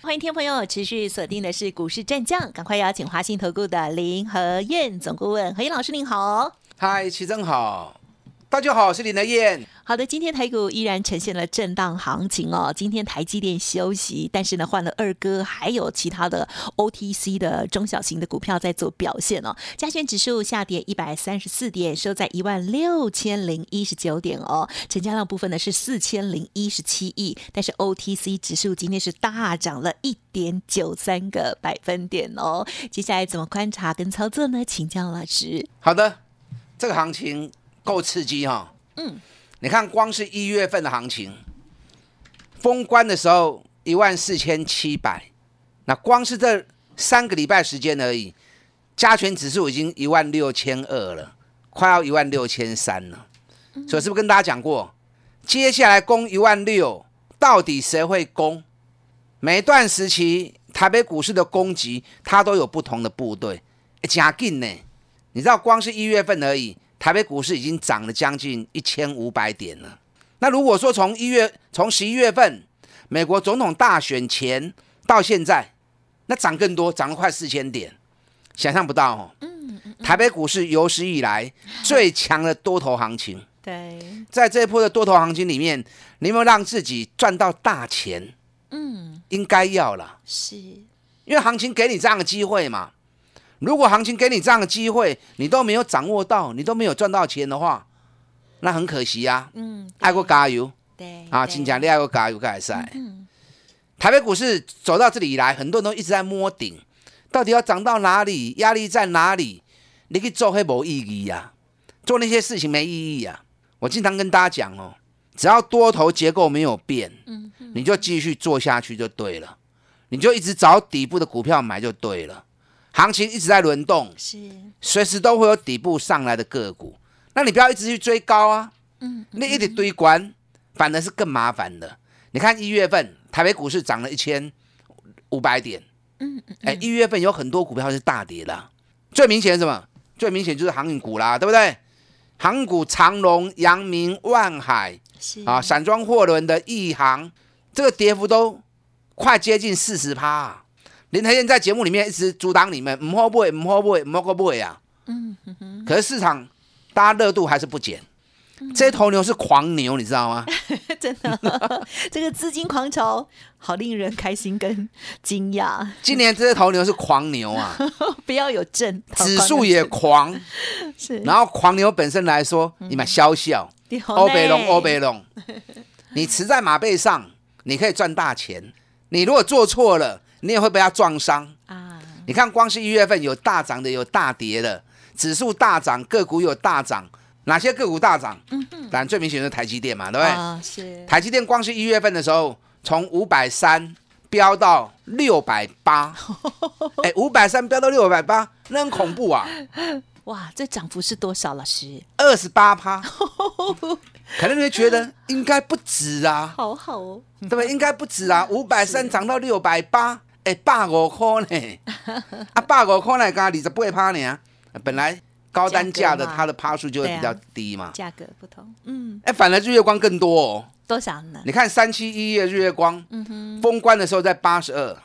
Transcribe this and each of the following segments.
欢迎听众朋友持续锁定的是股市战将，赶快邀请华信投顾的林和燕总顾问何燕老师，您好。嗨，齐正好。大家好，我是林德燕。好的，今天台股依然呈现了震荡行情哦。今天台积电休息，但是呢换了二哥，还有其他的 OTC 的中小型的股票在做表现哦。加权指数下跌一百三十四点，收在一万六千零一十九点哦。成交量部分呢是四千零一十七亿，但是 OTC 指数今天是大涨了一点九三个百分点哦。接下来怎么观察跟操作呢？请教老师。好的，这个行情。够刺激哈，嗯，你看光是一月份的行情，封关的时候一万四千七百，那光是这三个礼拜时间而已，加权指数已经一万六千二了，快要一万六千三了。所以是不是跟大家讲过，接下来攻一万六，到底谁会攻？每段时期台北股市的攻击，它都有不同的部队，加劲呢。你知道光是一月份而已。台北股市已经涨了将近一千五百点了。那如果说从一月从十一月份美国总统大选前到现在，那涨更多，涨了快四千点，想象不到哦。嗯嗯。台北股市有史以来最强的多头行情。对。在这一波的多头行情里面，你有没有让自己赚到大钱？嗯，应该要了。是。因为行情给你这样的机会嘛。如果行情给你这样的机会，你都没有掌握到，你都没有赚到钱的话，那很可惜呀。嗯，爱国加油。对啊，请讲，你爱国加油，改善。嗯，台北股市走到这里以来，很多人都一直在摸顶，到底要涨到哪里？压力在哪里？你去做黑没意义呀，做那些事情没意义呀。我经常跟大家讲哦，只要多头结构没有变，嗯，你就继续做下去就对了，你就一直找底部的股票买就对了。行情一直在轮动，是随时都会有底部上来的个股，那你不要一直去追高啊，嗯，那一直堆关，反而是更麻烦的。你看一月份台北股市涨了一千五百点，嗯，哎，一月份有很多股票是大跌的，最明显什么？最明显就是航运股啦，对不对？航运股长隆、阳明、万海，是啊，散装货轮的亿航，这个跌幅都快接近四十趴。林台燕在节目里面一直阻挡你们，唔好买，唔好买，唔好买啊！嗯哼哼。可是市场大家热度还是不减，这头牛是狂牛，你知道吗？真的，这个资金狂潮好令人开心跟惊讶。今年这头牛是狂牛啊！不要有震，指数也狂。是。然后狂牛本身来说，你买消笑，欧北龙，欧北龙，你骑在马背上，你可以赚大钱。你如果做错了，你也会被它撞伤啊！你看，光是一月份有大涨的，有大跌的，指数大涨，个股有大涨，哪些个股大涨？当然最明显是台积电嘛，对不对？啊，是。台积电光是一月份的时候，从五百三飙到六百八，哎，五百三飙到六百八，那很恐怖啊！哇，这涨幅是多少，老师？二十八趴。可能你会觉得应该不止啊，好好哦，对不对？应该不止啊，五百三涨到六百八。哎，百五块呢？啊，百五块来刚二十八趴呢？本来高单价的它的趴数就会比较低嘛。价格不同，嗯。哎，反而日月光更多哦。多少呢？你看三七一月日月光，嗯哼，封关的时候在八十二，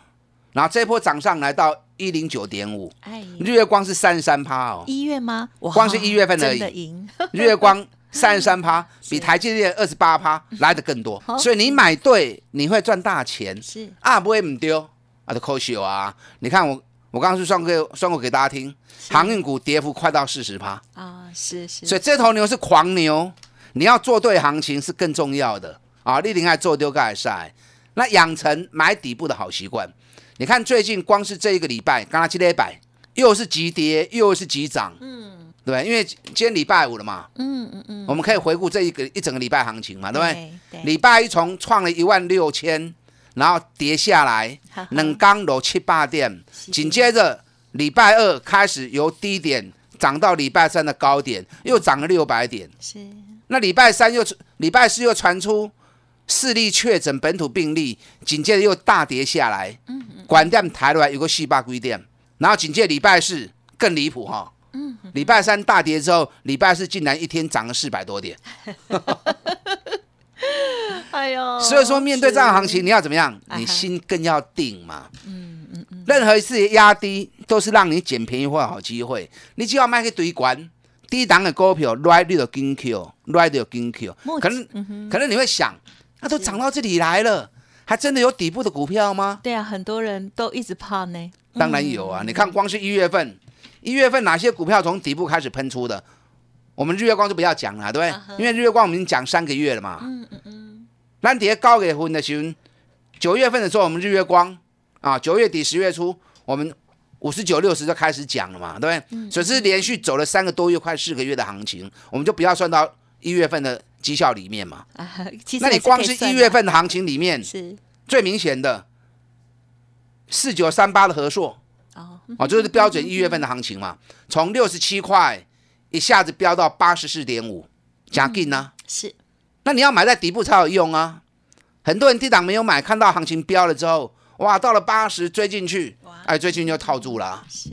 然后这波涨上来到一零九点五。哎，日月光是三十三趴哦。一月吗？光是一月份而已。日月光 三十三趴，比台积电二十八趴来的更多。所以你买对，你会赚大钱。是啊，不会唔丢。啊，的扣秀啊！你看我，我刚刚是算过算过给大家听，航运股跌幅快到四十趴啊，是是，所以这头牛是狂牛，你要做对行情是更重要的啊！立定爱做丢盖赛，那养成买底部的好习惯。你看最近光是这一个礼拜，刚刚七一百又是急跌又是急涨，嗯，对，因为今天礼拜五了嘛，嗯嗯嗯，我们可以回顾这一个一整个礼拜行情嘛，对不对？礼拜一从创了一万六千。然后跌下来，冷刚落七八点，紧接着礼拜二开始由低点涨到礼拜三的高点，又涨了六百点。是，那礼拜三又礼拜四又传出四例确诊本土病例，紧接着又大跌下来。嗯嗯。管店抬来有个四百几点，然后紧接着礼拜四更离谱哈。嗯。礼拜三大跌之后，礼拜四竟然一天涨了四百多点。哎呦！所以说，面对这样行情，你要怎么样？你心更要定嘛。嗯嗯嗯。任何一次压低，都是让你捡便宜或好机会。你只要卖去堆管，低档的股票，right 就跟 Q，right 就跟 Q。可能可能你会想，那都涨到这里来了，还真的有底部的股票吗？对啊，很多人都一直怕呢。当然有啊！你看，光是一月份，一月份哪些股票从底部开始喷出的？我们日月光就不要讲了，对不对？因为日月光我们已经讲三个月了嘛。嗯嗯嗯。蓝跌高给分的时候，九月份的时候，我们日月光啊，九月底十月初，我们五十九六十就开始讲了嘛，对不对？所以是连续走了三个多月，快四个月的行情，我们就不要算到一月份的绩效里面嘛。啊，那你光是一月份的行情里面，是最明显的四九三八的合硕哦，哦，就是标准一月份的行情嘛，从六十七块一下子飙到八十四点五，加劲呢？是。那你要买在底部才有用啊！很多人低档没有买，看到行情飙了之后，哇，到了八十追进去，哎，追进去就套住了。是，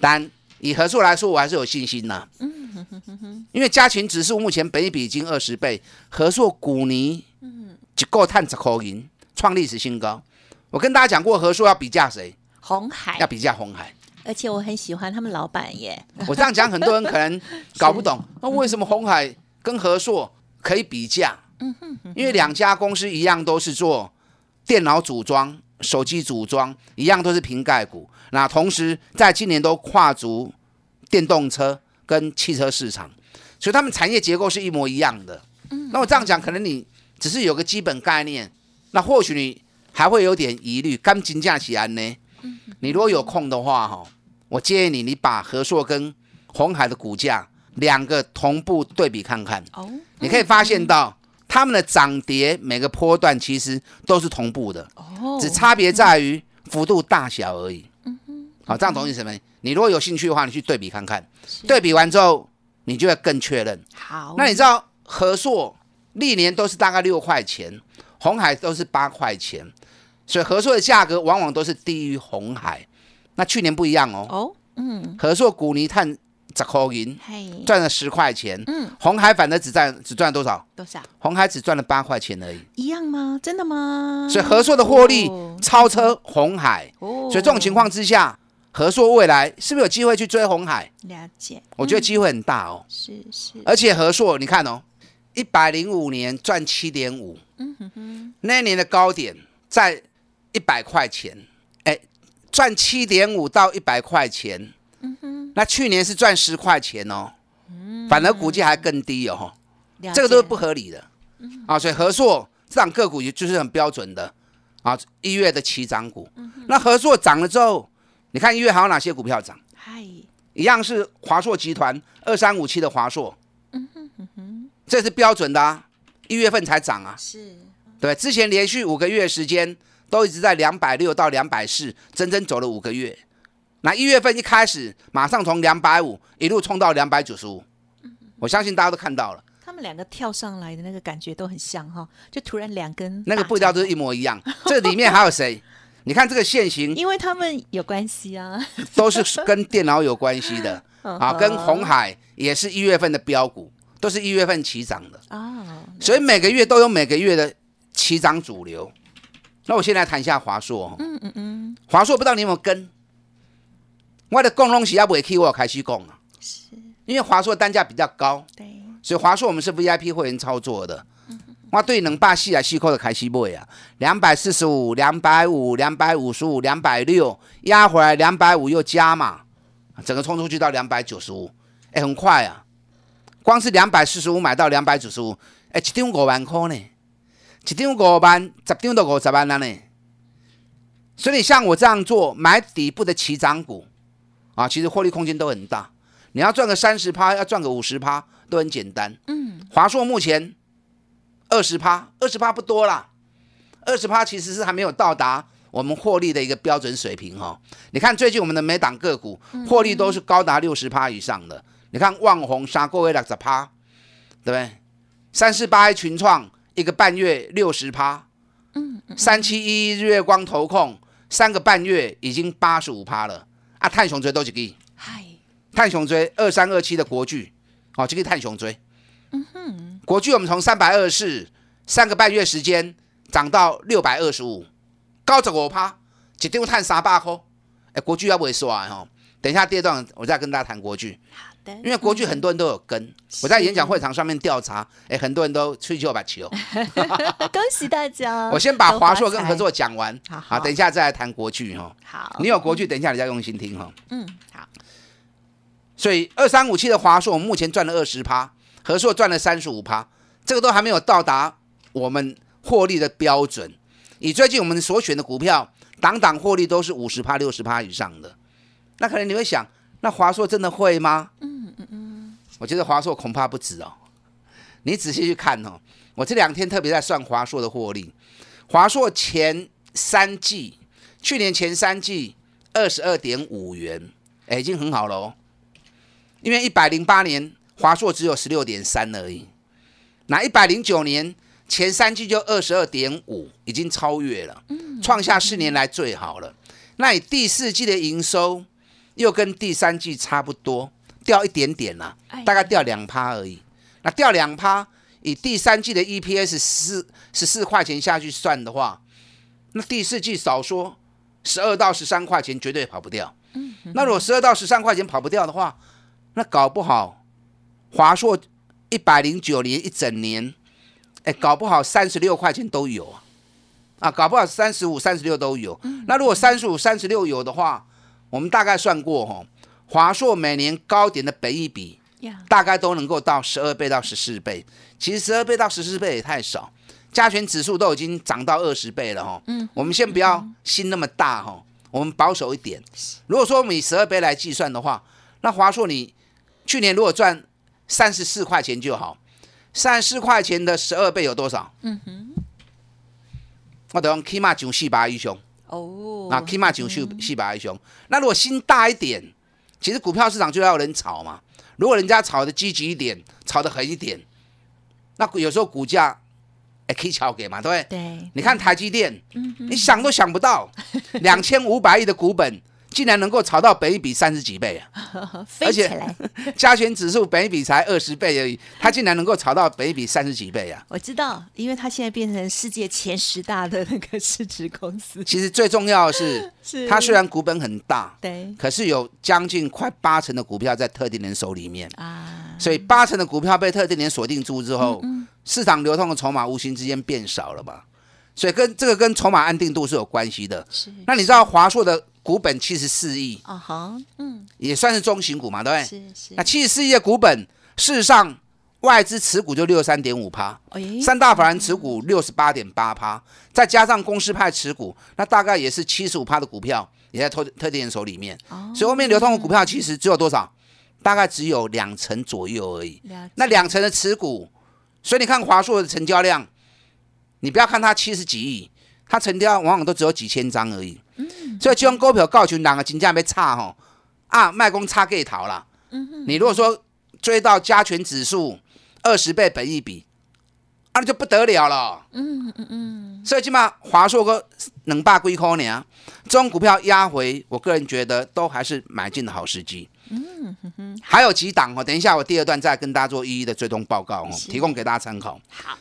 但以合数来说，我还是有信心呐。嗯哼哼哼哼。因为加权指数目前本一比已经二十倍，合硕股尼嗯一个探十口银，创历史新高。我跟大家讲过，合硕要比价谁？红海。要比价红海。而且我很喜欢他们老板耶。我这样讲，很多人可能搞不懂，那为什么红海跟合数？可以比价，嗯哼，因为两家公司一样都是做电脑组装、手机组装，一样都是瓶盖股。那同时在今年都跨足电动车跟汽车市场，所以他们产业结构是一模一样的。嗯，那我这样讲，可能你只是有个基本概念，那或许你还会有点疑虑。刚金价起安呢，你如果有空的话，哈，我建议你，你把和硕跟红海的股价。两个同步对比看看，哦，你可以发现到它们的涨跌每个波段其实都是同步的，哦，只差别在于幅度大小而已。嗯哼，好，这样懂意思没？你如果有兴趣的话，你去对比看看，对比完之后，你就会更确认。好，那你知道和硕历年都是大概六块钱，红海都是八块钱，所以和硕的价格往往都是低于红海。那去年不一样哦，哦，嗯，和硕古泥碳。十块银，赚了十块钱。嗯，红海反正只赚只赚了多少？多少？红海只赚了八块钱而已。一样吗？真的吗？所以合硕的获利超车红海。哦，所以这种情况之下，合硕未来是不是有机会去追红海？了解。我觉得机会很大哦。是是。而且合硕，你看哦，一百零五年赚七点五。嗯哼哼。那年的高点在一百块钱。哎，赚七点五到一百块钱。嗯哼。那去年是赚十块钱哦，反而股价还更低哦，这个都是不合理的啊。所以和硕这档个股也就是很标准的啊，一月的起涨股。那和硕涨了之后，你看一月还有哪些股票涨？嗨，一样是华硕集团二三五七的华硕，嗯哼哼哼，这是标准的啊，一月份才涨啊。是，对，之前连续五个月时间都一直在两百六到两百四，整整走了五个月。那一月份一开始，马上从两百五一路冲到两百九十五，我相信大家都看到了。他们两个跳上来的那个感觉都很像哈，就突然两根那个步调都是一模一样。这里面还有谁？你看这个线型，因为他们有关系啊，都是跟电脑有关系的 啊，跟红海也是一月份的标股，都是一月份起涨的啊，所以每个月都有每个月的起涨主流。那我先来谈一下华硕，嗯嗯嗯，华硕不知道你有没有跟？我的共东西要不会 K 我开始供啊，是，因为华硕单价比较高，对，所以华硕我们是 VIP 会员操作的。我对能把细来细扣的开始买啊，两百四十五、两百五、两百五十五、两百六，压回来两百五又加嘛，整个冲出去到两百九十五，哎，很快啊！光是两百四十五买到两百九十五，哎，一张五万块呢，一张五万，十张都五十万了呢。所以像我这样做，买底部的起涨股。啊，其实获利空间都很大，你要赚个三十趴，要赚个五十趴，都很简单。嗯，华硕目前二十趴，二十趴不多啦，二十趴其实是还没有到达我们获利的一个标准水平哈。你看最近我们的每档个股获利都是高达六十趴以上的。你看旺宏杀过位六十趴，对不对？三四八群创一个半月六十趴，嗯，三七一日月光投控三个半月已经八十五趴了啊！碳熊追都几个？嗨，碳熊追二三二七的国巨，哦，这个碳熊追，嗯哼，国巨我们从三百二十四三个半月时间涨到六百二十五。高走我趴，一张碳三百块。哎，国巨要不会刷哈？等一下第二段我再跟大家谈国巨。因为国巨很多人都有跟，我在演讲会场上面调查，哎，很多人都吹球把球。恭喜大家！我先把华硕跟合作讲完，好，等一下再来谈国剧哈。好。你有国剧，等一下你再用心听哈。嗯，好。所以二三五七的华硕，我们目前赚了二十趴，合硕赚了三十五趴，这个都还没有到达我们获利的标准。以最近我们所选的股票，档档获利都是五十趴、六十趴以上的，那可能你会想，那华硕真的会吗？我觉得华硕恐怕不止哦。你仔细去看哦，我这两天特别在算华硕的获利，华硕前三季，去年前三季二十二点五元，哎，已经很好了哦。因为一百零八年华硕只有十六点三而已，那一百零九年。前三季就二十二点五，已经超越了，创下四年来最好了。那你第四季的营收又跟第三季差不多，掉一点点啦，大概掉两趴而已。那掉两趴，以第三季的 EPS 四十四块钱下去算的话，那第四季少说十二到十三块钱绝对跑不掉。那如果十二到十三块钱跑不掉的话，那搞不好华硕一百零九年一整年。哎，搞不好三十六块钱都有啊，啊，搞不好三十五、三十六都有。那如果三十五、三十六有的话，我们大概算过哈，华硕每年高点的本益比，大概都能够到十二倍到十四倍。其实十二倍到十四倍也太少，加权指数都已经涨到二十倍了哈。嗯，我们先不要心那么大哈，我们保守一点。如果说我们以十二倍来计算的话，那华硕你去年如果赚三十四块钱就好。三十四块钱的十二倍有多少？嗯哼，我等起码九四百以上。哦，那起码九四四百以上。那如果心大一点，其实股票市场就要有人炒嘛。如果人家炒的积极一点，炒的狠一点，那有时候股价也可以炒给嘛，对不对？对。你看台积电，你想都想不到，两千五百亿的股本。竟然能够炒到北一比三十几倍啊！而且 加权指数北一比才二十倍而已，它竟然能够炒到北一比三十几倍啊！我知道，因为它现在变成世界前十大的那个市值公司。其实最重要的是，它虽然股本很大，对，可是有将近快八成的股票在特定人手里面啊。所以八成的股票被特定人锁定住之后，市场流通的筹码无形之间变少了吧？所以跟这个跟筹码安定度是有关系的。是。那你知道华硕的？股本七十四亿，啊哈，嗯，也算是中型股嘛，对不对？是是。那七十四亿的股本，事实上外资持股就六十三点五趴，三大法人持股六十八点八趴，再加上公司派持股，那大概也是七十五趴的股票也在特特定人手里面。哦。所以后面流通的股票其实只有多少？大概只有两成左右而已。那两成的持股，所以你看华硕的成交量，你不要看它七十几亿，它成交往往都只有几千张而已。所以这种股票告诉两个金价没差吼啊，卖公差给逃了。你如果说追到加权指数二十倍本一比，那就不得了了。嗯嗯嗯。所以起码华硕哥能霸归空呢，这种股票压回，我个人觉得都还是买进的好时机。嗯哼哼。还有几档哦，等一下我第二段再跟大家做一一的追踪报告哦，提供给大家参考。好。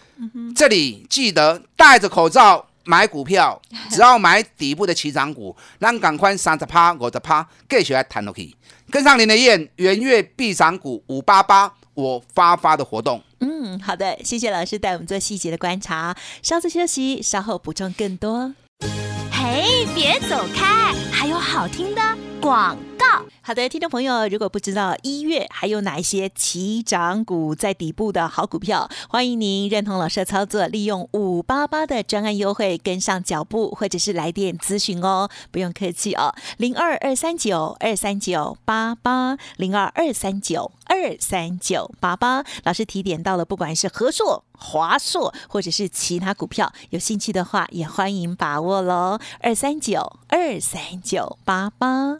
这里记得戴着口罩。买股票，只要买底部的起涨股，让赶快三十趴、五十趴，继续来谈落去。跟上您的燕，元月必涨股五八八，我发发的活动。嗯，好的，谢谢老师带我们做细节的观察。稍作休息，稍后补充更多。嘿，别走开，还有好听的广告。好的，听众朋友，如果不知道一月还有哪一些起涨股在底部的好股票，欢迎您认同老师的操作，利用五八八的专案优惠跟上脚步，或者是来电咨询哦，不用客气哦，零二二三九二三九八八零二二三九二三九八八。老师提点到了，不管是和硕、华硕或者是其他股票，有兴趣的话也欢迎把握喽，二三九二三九八八。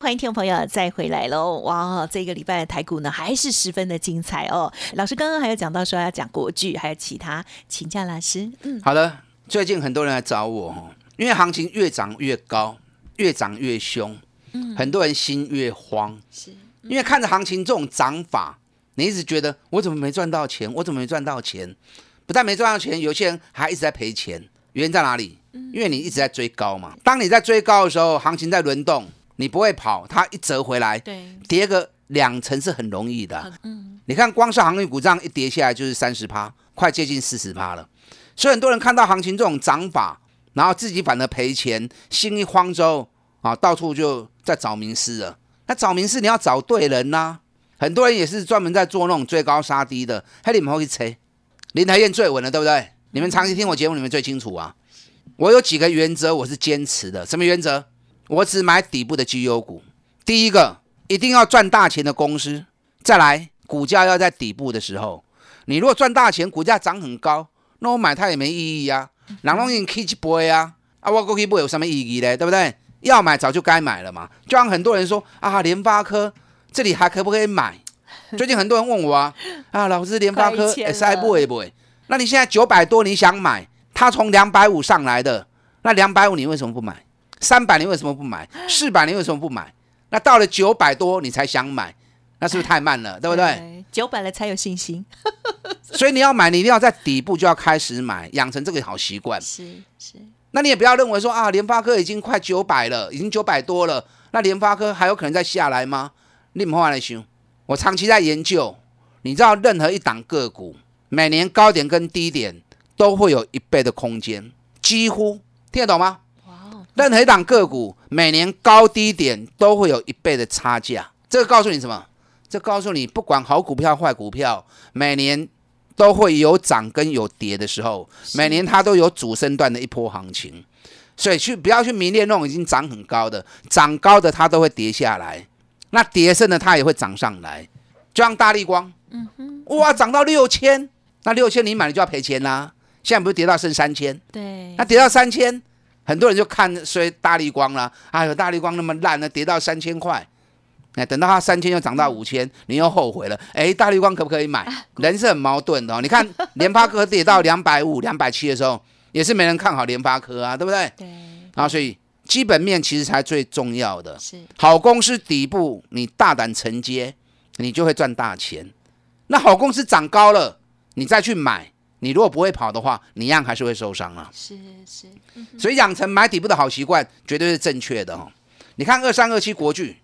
欢迎听众朋友再回来喽！哇，这个礼拜的台股呢还是十分的精彩哦。老师刚刚还有讲到说要讲国剧，还有其他，请教老师。嗯，好的。最近很多人来找我，因为行情越涨越高，越涨越凶，嗯，很多人心越慌，是因为看着行情这种涨法，你一直觉得我怎么没赚到钱？我怎么没赚到钱？不但没赚到钱，有些人还一直在赔钱。原因在哪里？因为你一直在追高嘛。当你在追高的时候，行情在轮动。你不会跑，它一折回来，对，跌个两成是很容易的。嗯，你看光是航运股这样一跌下来就是三十趴，快接近四十趴了。所以很多人看到行情这种涨法，然后自己反而赔钱，心一慌之后啊，到处就在找名师了。那找名师你要找对人呐。很多人也是专门在做那种追高杀低的，还你们会吹。林台燕最稳了，对不对？你们长期听我节目，你们最清楚啊。我有几个原则，我是坚持的。什么原则？我只买底部的绩优股。第一个，一定要赚大钱的公司。再来，股价要在底部的时候。你如果赚大钱，股价涨很高，那我买它也没意义啊。哪弄你 K 一波啊？啊，我过去波有什么意义呢？对不对？要买早就该买了嘛。就像很多人说啊，联发科这里还可不可以买？最近很多人问我啊，啊，老师，联发科 S I 不会不会？那你现在九百多，你想买？它从两百五上来的，那两百五你为什么不买？三百你为什么不买？四百你为什么不买？那到了九百多你才想买，那是不是太慢了？对不对？九百了才有信心。所以你要买，你一定要在底部就要开始买，养成这个好习惯。是是。那你也不要认为说啊，联发科已经快九百了，已经九百多了，那联发科还有可能再下来吗？你唔好来想。我长期在研究，你知道任何一档个股，每年高点跟低点都会有一倍的空间，几乎听得懂吗？任何一档个股每年高低点都会有一倍的差价，这个告诉你什么？这告诉你，不管好股票坏股票，每年都会有涨跟有跌的时候，每年它都有主升段的一波行情，所以去不要去迷恋那种已经涨很高的，涨高的它都会跌下来，那跌升的它也会涨上来，就像大力光，嗯哼，哇，涨到六千，那六千你买了就要赔钱啦，现在不是跌到剩三千，对，那跌到三千。很多人就看衰大力光了，哎呦，大力光那么烂呢，跌到三千块，哎，等到它三千又涨到五千，你又后悔了。哎，大力光可不可以买？人是很矛盾的。你看联发科跌到两百五、两百七的时候，也是没人看好联发科啊，对不对？对。啊，所以基本面其实才最重要的。是。好公司底部，你大胆承接，你就会赚大钱。那好公司涨高了，你再去买。你如果不会跑的话，你一样还是会受伤啊。是是，所以养成买底部的好习惯，绝对是正确的哦。你看二三二七国巨，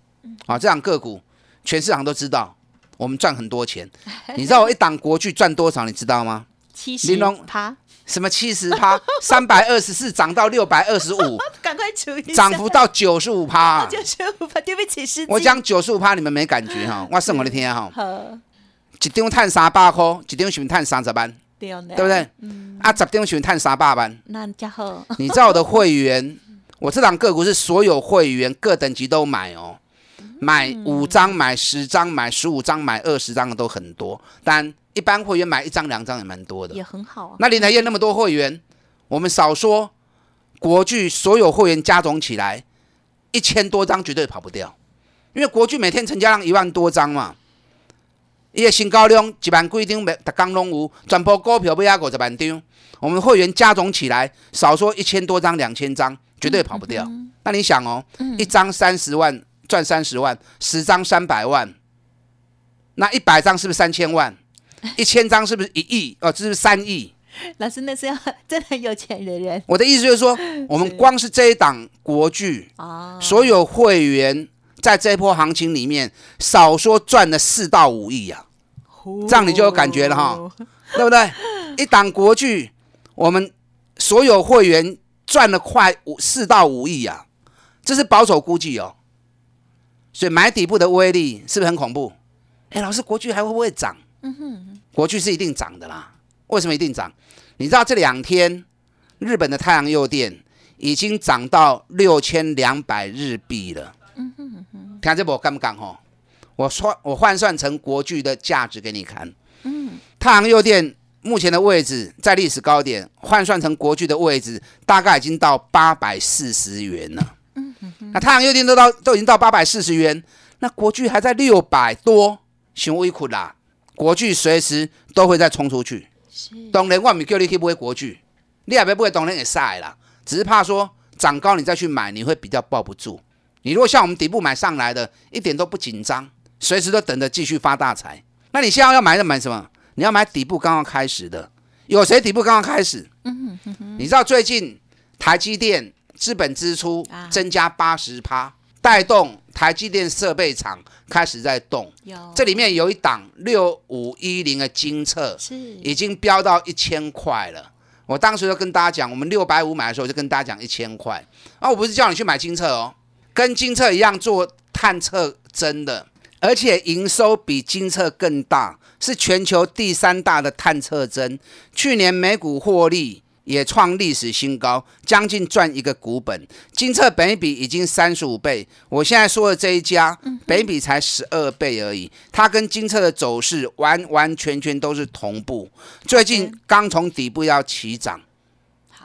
啊，这档个股，全市场都知道，我们赚很多钱。你知道我一档国巨赚多少？你知道吗？七十趴？什么七十趴？三百二十四涨到六百二十五，赶快除一涨幅到九十五趴。九十五趴，对不起，是。我讲九十五趴，你们没感觉哈？我剩我的天哈！一张赚三百块，一张是赚三十万。对不对？啊，十点选探三百万，那家伙，你知道我的会员，我这档个股是所有会员各等级都买哦，买五张、买十张、买十五张、买二十张的都很多，但一般会员买一张、两张也蛮多的，也很好啊。那林台业那么多会员，我们少说国巨所有会员加总起来一千多张绝对跑不掉，因为国巨每天成交量一万多张嘛。伊个新高量一万几张，每逐工拢有，全部股票买啊五十万张。我们会员加总起来，少说一千多张、两千张，绝对跑不掉。那你想哦，一张三十万，赚三十万，十张三百万，那一百张是不是三千万？一千张是不是一亿？哦，这是三亿。老师，那是要真的有钱的人。我的意思就是说，我们光是这一档国剧，所有会员在这一波行情里面，少说赚了四到五亿呀。这样你就有感觉了哈，对不对？一档国剧，我们所有会员赚了快五四到五亿呀，这是保守估计哦。所以买底部的威力是不是很恐怖？哎，老师，国剧还会不会涨？嗯哼，国剧是一定涨的啦。为什么一定涨？你知道这两天日本的太阳诱电已经涨到六千两百日币了。嗯哼哼，听这波敢不敢吼？我算我换算成国巨的价值给你看。嗯，太阳诱电目前的位置在历史高点，换算成国巨的位置大概已经到八百四十元了。嗯哼哼，那太阳诱电都到都已经到八百四十元，那国巨还在六百多，熊微苦啦。国巨随时都会再冲出去。当然，我唔叫你去买国巨，你也别买，当然也晒啦。只是怕说涨高你再去买，你会比较抱不住。你如果像我们底部买上来的，一点都不紧张。随时都等着继续发大财。那你现在要买的买什么？你要买底部刚刚开始的。有谁底部刚刚开始？嗯哼哼你知道最近台积电资本支出增加八十趴，带动台积电设备厂开始在动。有这里面有一档六五一零的金策，是已经飙到一千块了。我当时就跟大家讲，我们六百五买的时候就跟大家讲一千块。啊，我不是叫你去买金策哦，跟金策一样做探测针的。而且营收比金策更大，是全球第三大的探测针。去年每股获利也创历史新高，将近赚一个股本。金策本比已经三十五倍，我现在说的这一家，本比才十二倍而已。它跟金策的走势完完全全都是同步。最近刚从底部要起涨。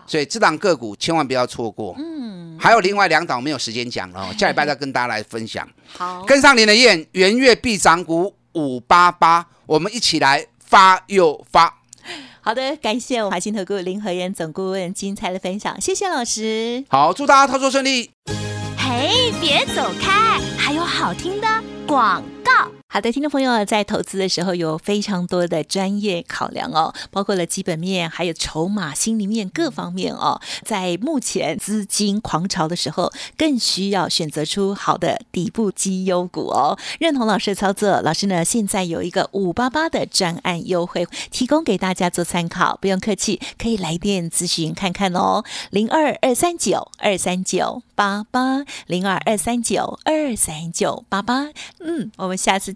所以这档个股千万不要错过。嗯，还有另外两档没有时间讲了，下礼拜再跟大家来分享。好，跟上您的燕，元月必涨股五八八，我们一起来发又发。好的，感谢我华兴投顾林和燕总顾问精彩的分享，谢谢老师。好，祝大家操作顺利。嘿，别走开，还有好听的广告。好的，听众朋友，在投资的时候有非常多的专业考量哦，包括了基本面，还有筹码、心里面各方面哦。在目前资金狂潮的时候，更需要选择出好的底部绩优股哦。认同老师的操作，老师呢现在有一个五八八的专案优惠，提供给大家做参考，不用客气，可以来电咨询看看哦。零二二三九二三九八八零二二三九二三九八八。嗯，我们下次。